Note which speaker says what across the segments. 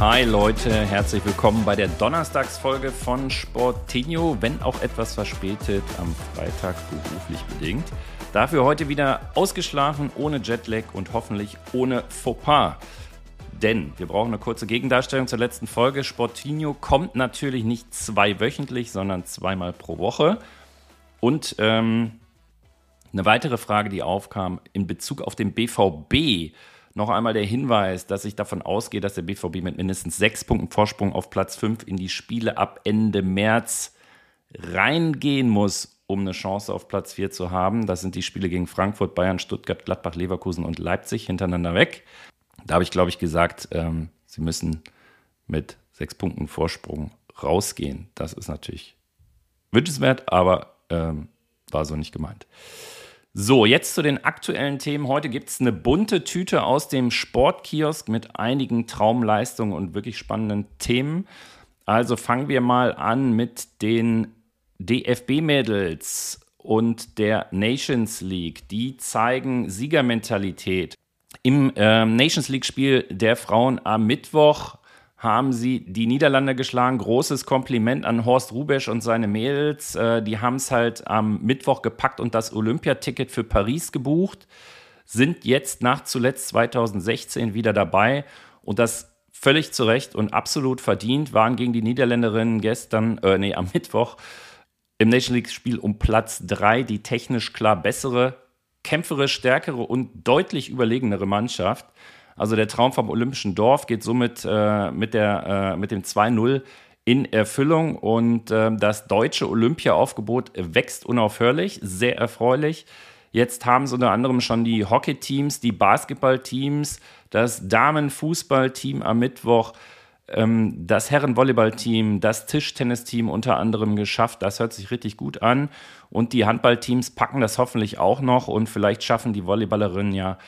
Speaker 1: Hi Leute, herzlich willkommen bei der Donnerstagsfolge von Sportinho, wenn auch etwas verspätet am Freitag beruflich bedingt. Dafür heute wieder ausgeschlafen, ohne Jetlag und hoffentlich ohne Fauxpas. Denn wir brauchen eine kurze Gegendarstellung zur letzten Folge. Sportinho kommt natürlich nicht zweiwöchentlich, sondern zweimal pro Woche. Und ähm, eine weitere Frage, die aufkam in Bezug auf den BVB. Noch einmal der Hinweis, dass ich davon ausgehe, dass der BVB mit mindestens sechs Punkten Vorsprung auf Platz 5 in die Spiele ab Ende März reingehen muss, um eine Chance auf Platz 4 zu haben. Das sind die Spiele gegen Frankfurt, Bayern, Stuttgart, Gladbach, Leverkusen und Leipzig hintereinander weg. Da habe ich, glaube ich, gesagt, ähm, sie müssen mit sechs Punkten Vorsprung rausgehen. Das ist natürlich wünschenswert, aber ähm, war so nicht gemeint. So, jetzt zu den aktuellen Themen. Heute gibt es eine bunte Tüte aus dem Sportkiosk mit einigen Traumleistungen und wirklich spannenden Themen. Also fangen wir mal an mit den DFB-Mädels und der Nations League. Die zeigen Siegermentalität. Im äh, Nations League-Spiel der Frauen am Mittwoch haben sie die Niederlande geschlagen. Großes Kompliment an Horst Rubesch und seine Mädels. Äh, die haben es halt am Mittwoch gepackt und das Olympiaticket für Paris gebucht. Sind jetzt nach zuletzt 2016 wieder dabei und das völlig zu Recht und absolut verdient. Waren gegen die Niederländerinnen gestern, äh, nee, am Mittwoch im Nation League-Spiel um Platz 3 die technisch klar bessere, kämpferisch stärkere und deutlich überlegenere Mannschaft. Also der Traum vom Olympischen Dorf geht somit äh, mit, der, äh, mit dem 2-0 in Erfüllung und äh, das deutsche Olympia-Aufgebot wächst unaufhörlich, sehr erfreulich. Jetzt haben sie unter anderem schon die Hockey-Teams, die Basketball-Teams, das Damenfußball-Team am Mittwoch, ähm, das Herren-Volleyball-Team, das Tischtennisteam unter anderem geschafft. Das hört sich richtig gut an. Und die Handballteams packen das hoffentlich auch noch und vielleicht schaffen die Volleyballerinnen ja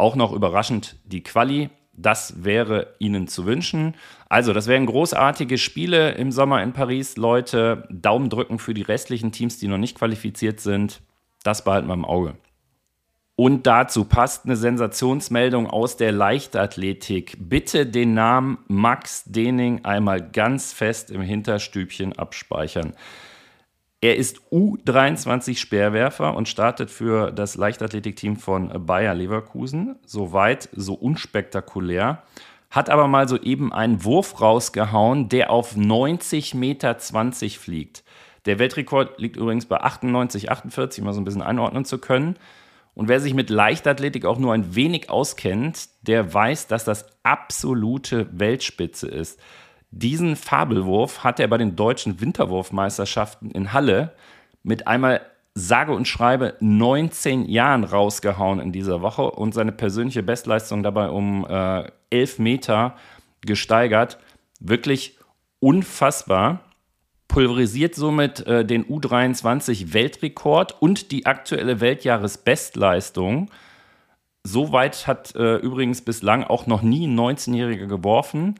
Speaker 1: auch noch überraschend die Quali. Das wäre Ihnen zu wünschen. Also, das wären großartige Spiele im Sommer in Paris. Leute, Daumen drücken für die restlichen Teams, die noch nicht qualifiziert sind. Das behalten wir im Auge. Und dazu passt eine Sensationsmeldung aus der Leichtathletik. Bitte den Namen Max Dening einmal ganz fest im Hinterstübchen abspeichern. Er ist U23 Speerwerfer und startet für das Leichtathletikteam von Bayer Leverkusen. Soweit, so unspektakulär. Hat aber mal soeben einen Wurf rausgehauen, der auf 90,20 Meter fliegt. Der Weltrekord liegt übrigens bei 98, 48, mal so ein bisschen einordnen zu können. Und wer sich mit Leichtathletik auch nur ein wenig auskennt, der weiß, dass das absolute Weltspitze ist. Diesen Fabelwurf hat er bei den deutschen Winterwurfmeisterschaften in Halle mit einmal sage und schreibe 19 Jahren rausgehauen in dieser Woche und seine persönliche Bestleistung dabei um äh, 11 Meter gesteigert. Wirklich unfassbar. Pulverisiert somit äh, den U23 Weltrekord und die aktuelle Weltjahresbestleistung. So weit hat äh, übrigens bislang auch noch nie ein 19-Jähriger geworfen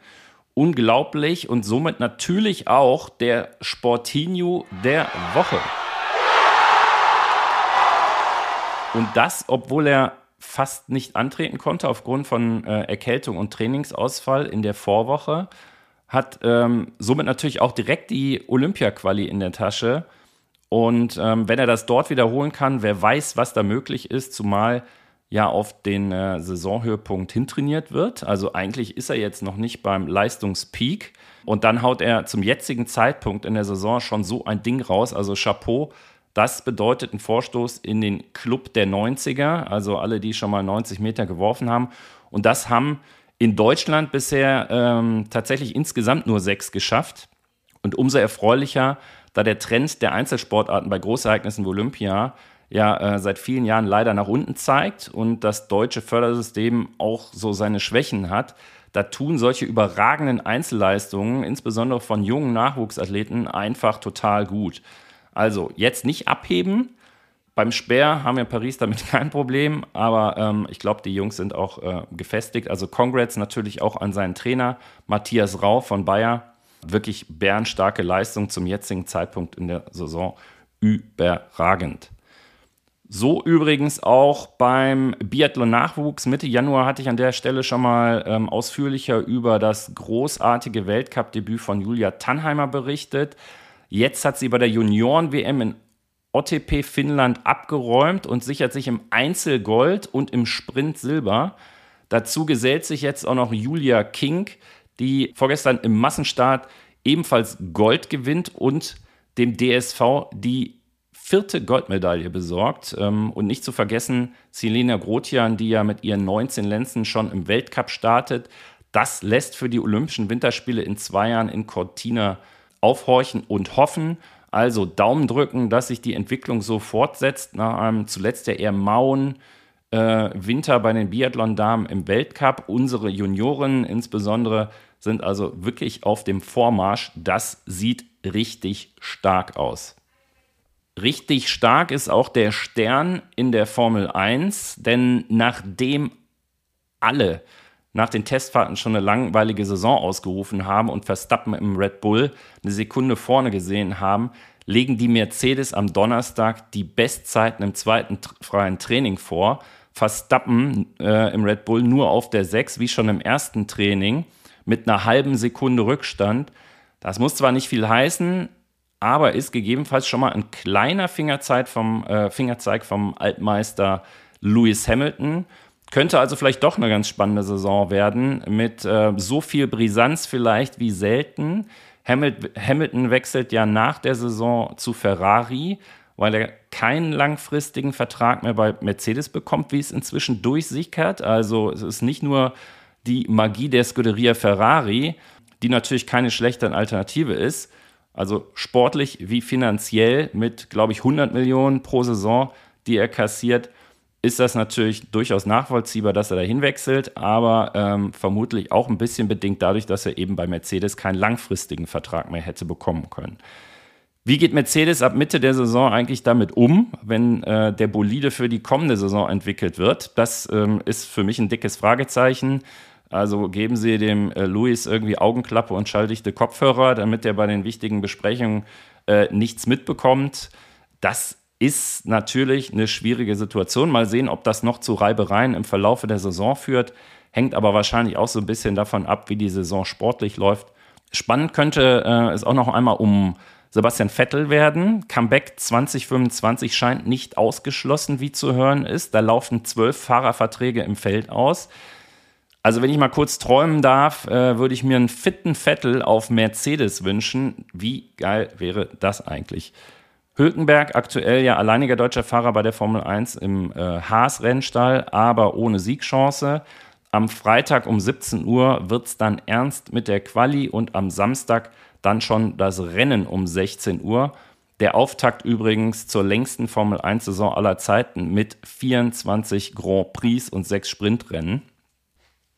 Speaker 1: unglaublich und somit natürlich auch der Sportinho der Woche. Und das, obwohl er fast nicht antreten konnte aufgrund von äh, Erkältung und Trainingsausfall in der Vorwoche, hat ähm, somit natürlich auch direkt die Olympia-Quali in der Tasche. Und ähm, wenn er das dort wiederholen kann, wer weiß, was da möglich ist, zumal ja auf den äh, Saisonhöhepunkt hintrainiert wird. Also eigentlich ist er jetzt noch nicht beim Leistungspeak. Und dann haut er zum jetzigen Zeitpunkt in der Saison schon so ein Ding raus. Also Chapeau. Das bedeutet ein Vorstoß in den Club der 90er, also alle, die schon mal 90 Meter geworfen haben. Und das haben in Deutschland bisher ähm, tatsächlich insgesamt nur sechs geschafft. Und umso erfreulicher, da der Trend der Einzelsportarten bei Großereignissen wie Olympia ja äh, seit vielen Jahren leider nach unten zeigt und das deutsche Fördersystem auch so seine Schwächen hat, da tun solche überragenden Einzelleistungen, insbesondere von jungen Nachwuchsathleten, einfach total gut. Also jetzt nicht abheben. Beim Speer haben wir Paris damit kein Problem, aber ähm, ich glaube, die Jungs sind auch äh, gefestigt. Also Congrats natürlich auch an seinen Trainer Matthias Rau von Bayer. Wirklich bärenstarke Leistung zum jetzigen Zeitpunkt in der Saison. Überragend. So übrigens auch beim Biathlon-Nachwuchs. Mitte Januar hatte ich an der Stelle schon mal ähm, ausführlicher über das großartige Weltcup-Debüt von Julia Tannheimer berichtet. Jetzt hat sie bei der Junioren-WM in OTP Finnland abgeräumt und sichert sich im Einzel Gold und im Sprint Silber. Dazu gesellt sich jetzt auch noch Julia King, die vorgestern im Massenstart ebenfalls Gold gewinnt und dem DSV die vierte Goldmedaille besorgt. Ähm, und nicht zu vergessen, Selena Grotian, die ja mit ihren 19 Lenzen schon im Weltcup startet. Das lässt für die Olympischen Winterspiele in zwei Jahren in Cortina aufhorchen und hoffen. Also Daumen drücken, dass sich die Entwicklung so fortsetzt. Nach einem zuletzt ja eher mauen äh, Winter bei den Biathlon-Damen im Weltcup. Unsere Junioren insbesondere sind also wirklich auf dem Vormarsch. Das sieht richtig stark aus. Richtig stark ist auch der Stern in der Formel 1, denn nachdem alle nach den Testfahrten schon eine langweilige Saison ausgerufen haben und Verstappen im Red Bull eine Sekunde vorne gesehen haben, legen die Mercedes am Donnerstag die Bestzeiten im zweiten freien Training vor. Verstappen äh, im Red Bull nur auf der 6, wie schon im ersten Training, mit einer halben Sekunde Rückstand. Das muss zwar nicht viel heißen, aber ist gegebenenfalls schon mal ein kleiner Fingerzeig vom, äh, Fingerzeig vom Altmeister Lewis Hamilton. Könnte also vielleicht doch eine ganz spannende Saison werden mit äh, so viel Brisanz vielleicht wie selten. Hamilton wechselt ja nach der Saison zu Ferrari, weil er keinen langfristigen Vertrag mehr bei Mercedes bekommt, wie es inzwischen durchsickert. Also es ist nicht nur die Magie der Scuderia Ferrari, die natürlich keine schlechte Alternative ist, also sportlich wie finanziell mit, glaube ich, 100 Millionen pro Saison, die er kassiert, ist das natürlich durchaus nachvollziehbar, dass er dahin wechselt, aber ähm, vermutlich auch ein bisschen bedingt dadurch, dass er eben bei Mercedes keinen langfristigen Vertrag mehr hätte bekommen können. Wie geht Mercedes ab Mitte der Saison eigentlich damit um, wenn äh, der Bolide für die kommende Saison entwickelt wird? Das ähm, ist für mich ein dickes Fragezeichen. Also geben Sie dem äh, Luis irgendwie Augenklappe und schalldichte Kopfhörer, damit er bei den wichtigen Besprechungen äh, nichts mitbekommt. Das ist natürlich eine schwierige Situation. Mal sehen, ob das noch zu Reibereien im Verlaufe der Saison führt. Hängt aber wahrscheinlich auch so ein bisschen davon ab, wie die Saison sportlich läuft. Spannend könnte äh, es auch noch einmal um Sebastian Vettel werden. Comeback 2025 scheint nicht ausgeschlossen, wie zu hören ist. Da laufen zwölf Fahrerverträge im Feld aus. Also wenn ich mal kurz träumen darf, äh, würde ich mir einen fitten Vettel auf Mercedes wünschen. Wie geil wäre das eigentlich? Hülkenberg, aktuell ja alleiniger deutscher Fahrer bei der Formel 1 im äh, Haas-Rennstall, aber ohne Siegchance. Am Freitag um 17 Uhr wird es dann ernst mit der Quali und am Samstag dann schon das Rennen um 16 Uhr. Der Auftakt übrigens zur längsten Formel 1-Saison aller Zeiten mit 24 Grand Prix und sechs Sprintrennen.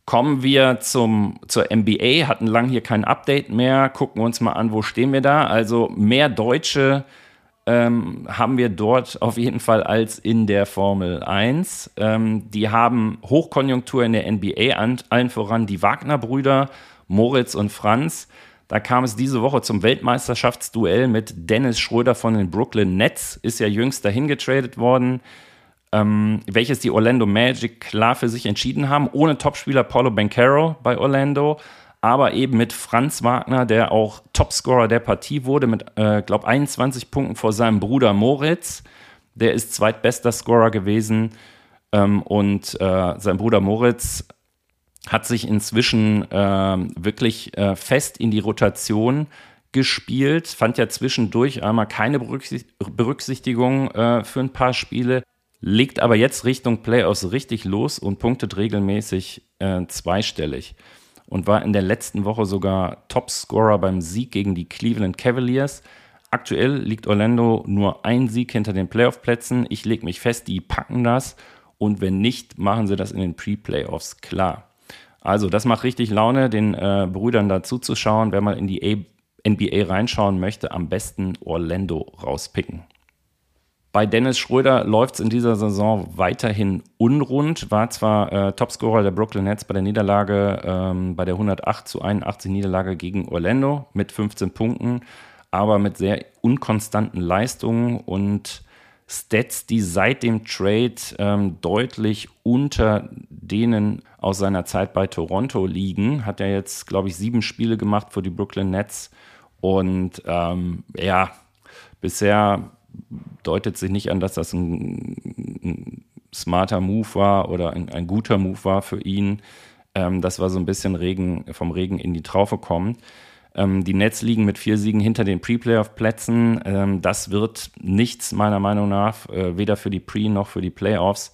Speaker 1: Kommen wir zum, zur NBA, hatten lang hier kein Update mehr, gucken uns mal an, wo stehen wir da. Also mehr Deutsche ähm, haben wir dort auf jeden Fall als in der Formel 1. Ähm, die haben Hochkonjunktur in der NBA, an, allen voran die Wagner-Brüder, Moritz und Franz. Da kam es diese Woche zum Weltmeisterschaftsduell mit Dennis Schröder von den Brooklyn Nets, ist ja jüngst dahin getradet worden ähm, welches die Orlando Magic klar für sich entschieden haben, ohne Topspieler Paulo Bancaro bei Orlando, aber eben mit Franz Wagner, der auch Topscorer der Partie wurde, mit, äh, glaube 21 Punkten vor seinem Bruder Moritz. Der ist zweitbester Scorer gewesen. Ähm, und äh, sein Bruder Moritz hat sich inzwischen äh, wirklich äh, fest in die Rotation gespielt, fand ja zwischendurch einmal keine Berücksichtigung äh, für ein paar Spiele, legt aber jetzt Richtung Playoffs richtig los und punktet regelmäßig äh, zweistellig und war in der letzten Woche sogar Topscorer beim Sieg gegen die Cleveland Cavaliers. Aktuell liegt Orlando nur ein Sieg hinter den Playoff-Plätzen. Ich lege mich fest, die packen das. Und wenn nicht, machen sie das in den Pre-Playoffs klar. Also, das macht richtig Laune, den äh, Brüdern da zuzuschauen. Wer mal in die A NBA reinschauen möchte, am besten Orlando rauspicken. Bei Dennis Schröder läuft es in dieser Saison weiterhin unrund, war zwar äh, Topscorer der Brooklyn Nets bei der Niederlage, ähm, bei der 108 zu 81 Niederlage gegen Orlando mit 15 Punkten, aber mit sehr unkonstanten Leistungen und Stats, die seit dem Trade ähm, deutlich unter denen aus seiner Zeit bei Toronto liegen. Hat er jetzt, glaube ich, sieben Spiele gemacht für die Brooklyn Nets und ähm, ja, bisher deutet sich nicht an, dass das ein, ein smarter Move war oder ein, ein, guter Move war für ihn. Ähm, das war so ein bisschen Regen, vom Regen in die Traufe kommen. Ähm, die Nets liegen mit vier Siegen hinter den Pre-Playoff-Plätzen. Ähm, das wird nichts meiner Meinung nach, äh, weder für die Pre- noch für die Playoffs.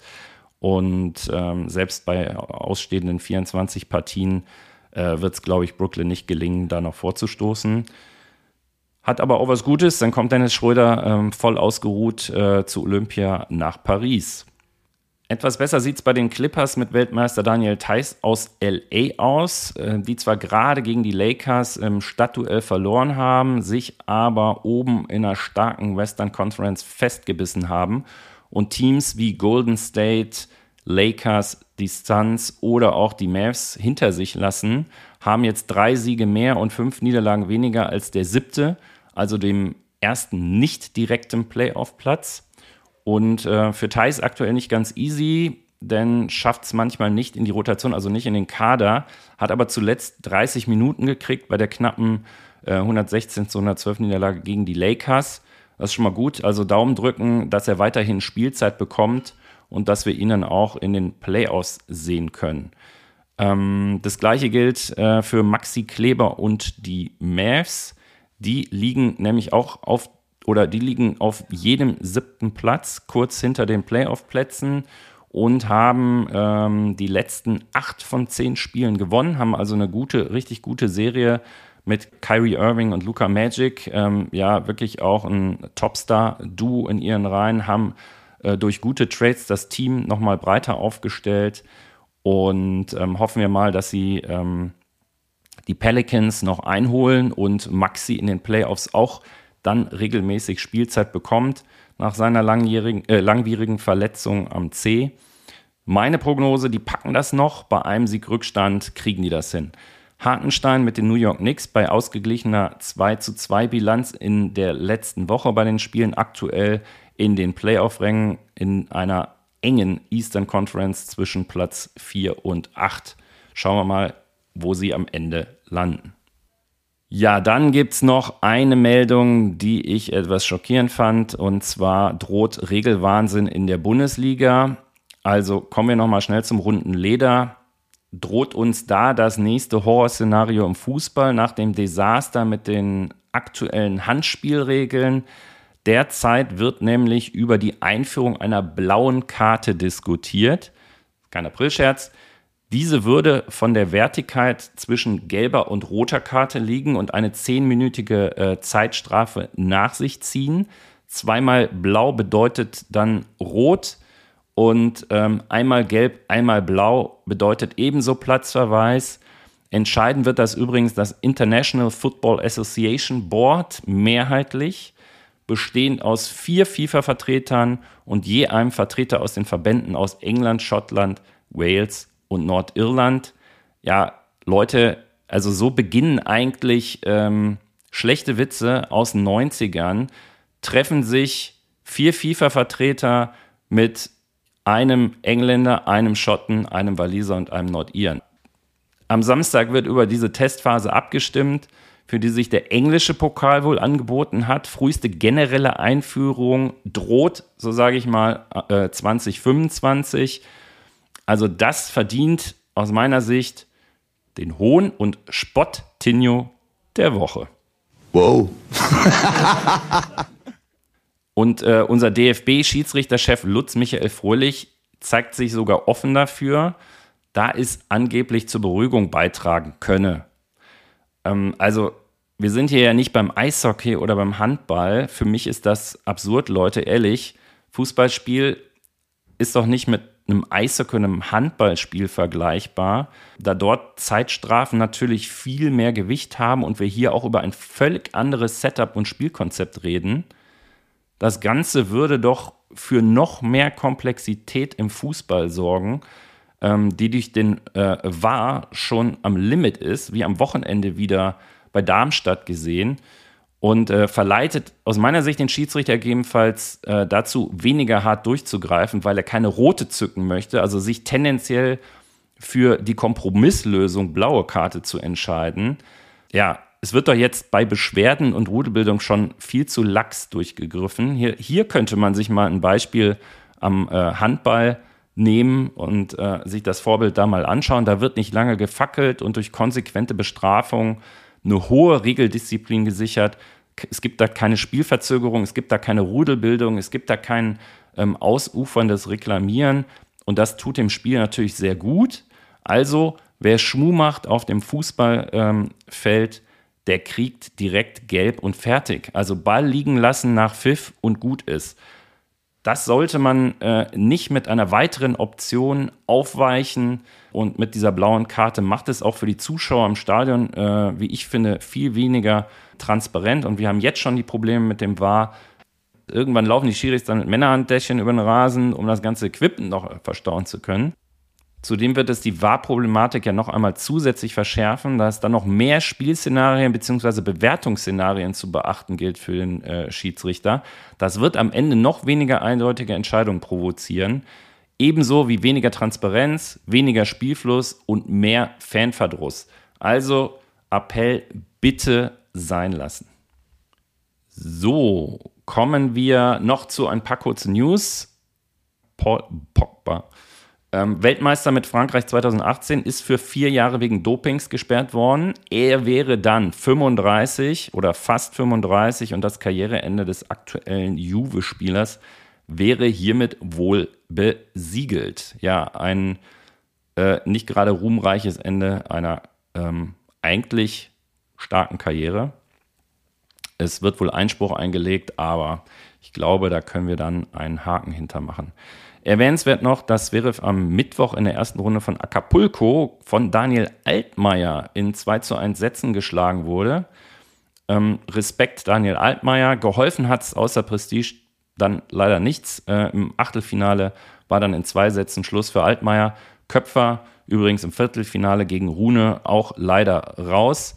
Speaker 1: Und ähm, selbst bei ausstehenden 24 Partien äh, wird es, glaube ich, Brooklyn nicht gelingen, da noch vorzustoßen. Hat aber auch was Gutes, dann kommt Dennis Schröder ähm, voll ausgeruht äh, zu Olympia nach Paris. Etwas besser sieht es bei den Clippers mit Weltmeister Daniel Theiss aus LA aus, äh, die zwar gerade gegen die Lakers im Stadtduell verloren haben, sich aber oben in einer starken Western Conference festgebissen haben. Und Teams wie Golden State, Lakers, die Suns oder auch die Mavs hinter sich lassen, haben jetzt drei Siege mehr und fünf Niederlagen weniger als der siebte also dem ersten nicht direkten Playoff-Platz. Und äh, für Thais aktuell nicht ganz easy, denn schafft es manchmal nicht in die Rotation, also nicht in den Kader, hat aber zuletzt 30 Minuten gekriegt bei der knappen äh, 116 zu 112 Niederlage gegen die Lakers. Das ist schon mal gut. Also Daumen drücken, dass er weiterhin Spielzeit bekommt und dass wir ihn dann auch in den Playoffs sehen können. Ähm, das gleiche gilt äh, für Maxi Kleber und die Mavs. Die liegen nämlich auch auf oder die liegen auf jedem siebten Platz, kurz hinter den Playoff-Plätzen und haben ähm, die letzten acht von zehn Spielen gewonnen, haben also eine gute, richtig gute Serie mit Kyrie Irving und Luca Magic. Ähm, ja, wirklich auch ein Topstar-Duo in ihren Reihen, haben äh, durch gute Trades das Team nochmal breiter aufgestellt und ähm, hoffen wir mal, dass sie ähm, die Pelicans noch einholen und Maxi in den Playoffs auch dann regelmäßig Spielzeit bekommt nach seiner langjährigen, äh, langwierigen Verletzung am C. Meine Prognose, die packen das noch. Bei einem Siegrückstand kriegen die das hin. Hartenstein mit den New York Knicks bei ausgeglichener 2 zu 2 Bilanz in der letzten Woche bei den Spielen aktuell in den Playoff-Rängen in einer engen Eastern Conference zwischen Platz 4 und 8. Schauen wir mal, wo sie am Ende landen. Ja, dann gibt es noch eine Meldung, die ich etwas schockierend fand, und zwar droht Regelwahnsinn in der Bundesliga. Also kommen wir nochmal schnell zum runden Leder. Droht uns da das nächste Horrorszenario im Fußball nach dem Desaster mit den aktuellen Handspielregeln? Derzeit wird nämlich über die Einführung einer blauen Karte diskutiert. Kein Aprilscherz. Diese würde von der Wertigkeit zwischen gelber und roter Karte liegen und eine zehnminütige äh, Zeitstrafe nach sich ziehen. Zweimal blau bedeutet dann rot und ähm, einmal gelb, einmal blau bedeutet ebenso Platzverweis. Entscheiden wird das übrigens das International Football Association Board mehrheitlich, bestehend aus vier FIFA-Vertretern und je einem Vertreter aus den Verbänden aus England, Schottland, Wales und Nordirland. Ja, Leute, also so beginnen eigentlich ähm, schlechte Witze aus den 90ern, treffen sich vier FIFA-Vertreter mit einem Engländer, einem Schotten, einem Waliser und einem Nordiren. Am Samstag wird über diese Testphase abgestimmt, für die sich der englische Pokal wohl angeboten hat. Früheste generelle Einführung droht, so sage ich mal, äh, 2025. Also das verdient aus meiner Sicht den Hohn und Spott Tinio der Woche.
Speaker 2: Wow.
Speaker 1: und äh, unser DFB-Schiedsrichterchef Lutz Michael Fröhlich zeigt sich sogar offen dafür, da es angeblich zur Beruhigung beitragen könne. Ähm, also wir sind hier ja nicht beim Eishockey oder beim Handball. Für mich ist das absurd, Leute, ehrlich. Fußballspiel ist doch nicht mit einem Eishockey einem Handballspiel vergleichbar, da dort Zeitstrafen natürlich viel mehr Gewicht haben und wir hier auch über ein völlig anderes Setup und Spielkonzept reden. Das Ganze würde doch für noch mehr Komplexität im Fußball sorgen, ähm, die durch den äh, VAR schon am Limit ist, wie am Wochenende wieder bei Darmstadt gesehen und äh, verleitet aus meiner Sicht den Schiedsrichter gegebenenfalls äh, dazu, weniger hart durchzugreifen, weil er keine rote zücken möchte, also sich tendenziell für die Kompromisslösung blaue Karte zu entscheiden. Ja, es wird doch jetzt bei Beschwerden und Rudelbildung schon viel zu lax durchgegriffen. Hier, hier könnte man sich mal ein Beispiel am äh, Handball nehmen und äh, sich das Vorbild da mal anschauen. Da wird nicht lange gefackelt und durch konsequente Bestrafung eine hohe Regeldisziplin gesichert. Es gibt da keine Spielverzögerung, es gibt da keine Rudelbildung, es gibt da kein ähm, ausuferndes Reklamieren. Und das tut dem Spiel natürlich sehr gut. Also, wer Schmuh macht auf dem Fußballfeld, ähm, der kriegt direkt gelb und fertig. Also Ball liegen lassen nach Pfiff und gut ist. Das sollte man äh, nicht mit einer weiteren Option aufweichen. Und mit dieser blauen Karte macht es auch für die Zuschauer im Stadion, äh, wie ich finde, viel weniger transparent. Und wir haben jetzt schon die Probleme mit dem VAR. Irgendwann laufen die Schiris dann mit Männerhanddächchen über den Rasen, um das ganze Equipment noch verstauen zu können. Zudem wird es die Wahrproblematik ja noch einmal zusätzlich verschärfen, da es dann noch mehr Spielszenarien bzw. Bewertungsszenarien zu beachten gilt für den äh, Schiedsrichter. Das wird am Ende noch weniger eindeutige Entscheidungen provozieren. Ebenso wie weniger Transparenz, weniger Spielfluss und mehr Fanverdruss. Also Appell bitte sein lassen. So, kommen wir noch zu ein paar kurzen News. Paul Pogba ähm, Weltmeister mit Frankreich 2018 ist für vier Jahre wegen Dopings gesperrt worden. Er wäre dann 35 oder fast 35 und das Karriereende des aktuellen Juve-Spielers wäre hiermit wohl besiegelt. Ja, ein äh, nicht gerade ruhmreiches Ende einer ähm, eigentlich starken Karriere. Es wird wohl Einspruch eingelegt, aber ich glaube, da können wir dann einen Haken hintermachen. Erwähnenswert noch, dass Zverev am Mittwoch in der ersten Runde von Acapulco von Daniel Altmaier in 2 zu 1 Sätzen geschlagen wurde. Ähm, Respekt Daniel Altmaier. Geholfen hat es außer Prestige dann leider nichts. Äh, Im Achtelfinale war dann in zwei Sätzen Schluss für Altmaier. Köpfer übrigens im Viertelfinale gegen Rune auch leider raus.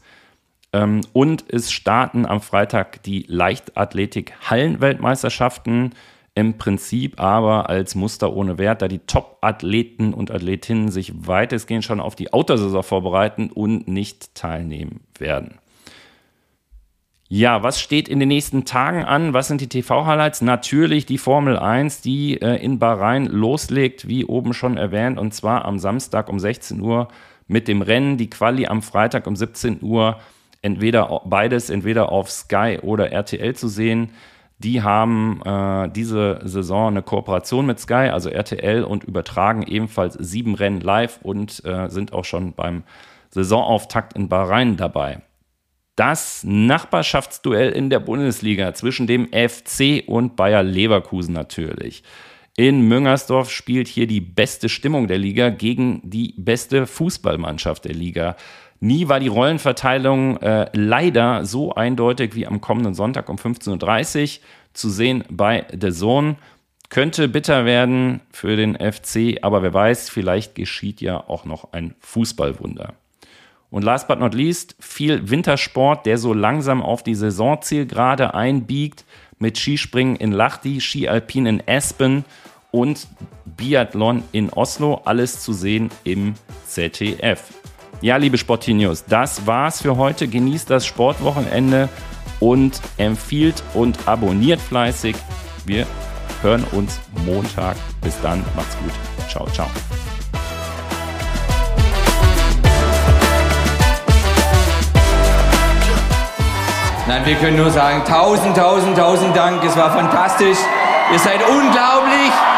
Speaker 1: Ähm, und es starten am Freitag die Leichtathletik-Hallenweltmeisterschaften im Prinzip aber als Muster ohne Wert, da die Top-Athleten und Athletinnen sich weitestgehend schon auf die Outdoor-Saison vorbereiten und nicht teilnehmen werden. Ja, was steht in den nächsten Tagen an? Was sind die TV-Highlights? Natürlich die Formel 1, die äh, in Bahrain loslegt, wie oben schon erwähnt, und zwar am Samstag um 16 Uhr mit dem Rennen, die Quali am Freitag um 17 Uhr, entweder beides, entweder auf Sky oder RTL zu sehen. Die haben äh, diese Saison eine Kooperation mit Sky, also RTL, und übertragen ebenfalls sieben Rennen live und äh, sind auch schon beim Saisonauftakt in Bahrain dabei. Das Nachbarschaftsduell in der Bundesliga zwischen dem FC und Bayer Leverkusen natürlich. In Müngersdorf spielt hier die beste Stimmung der Liga gegen die beste Fußballmannschaft der Liga. Nie war die Rollenverteilung äh, leider so eindeutig wie am kommenden Sonntag um 15.30 Uhr zu sehen bei The Zone. Könnte bitter werden für den FC, aber wer weiß, vielleicht geschieht ja auch noch ein Fußballwunder. Und last but not least, viel Wintersport, der so langsam auf die Saisonzielgerade einbiegt, mit Skispringen in Lahti, Skialpin in Aspen und Biathlon in Oslo. Alles zu sehen im ZDF. Ja, liebe Sportinios, das war's für heute. Genießt das Sportwochenende und empfiehlt und abonniert fleißig. Wir hören uns Montag. Bis dann, macht's gut. Ciao, ciao.
Speaker 2: Nein, wir können nur sagen, tausend, tausend, tausend Dank. Es war fantastisch. Ihr seid unglaublich.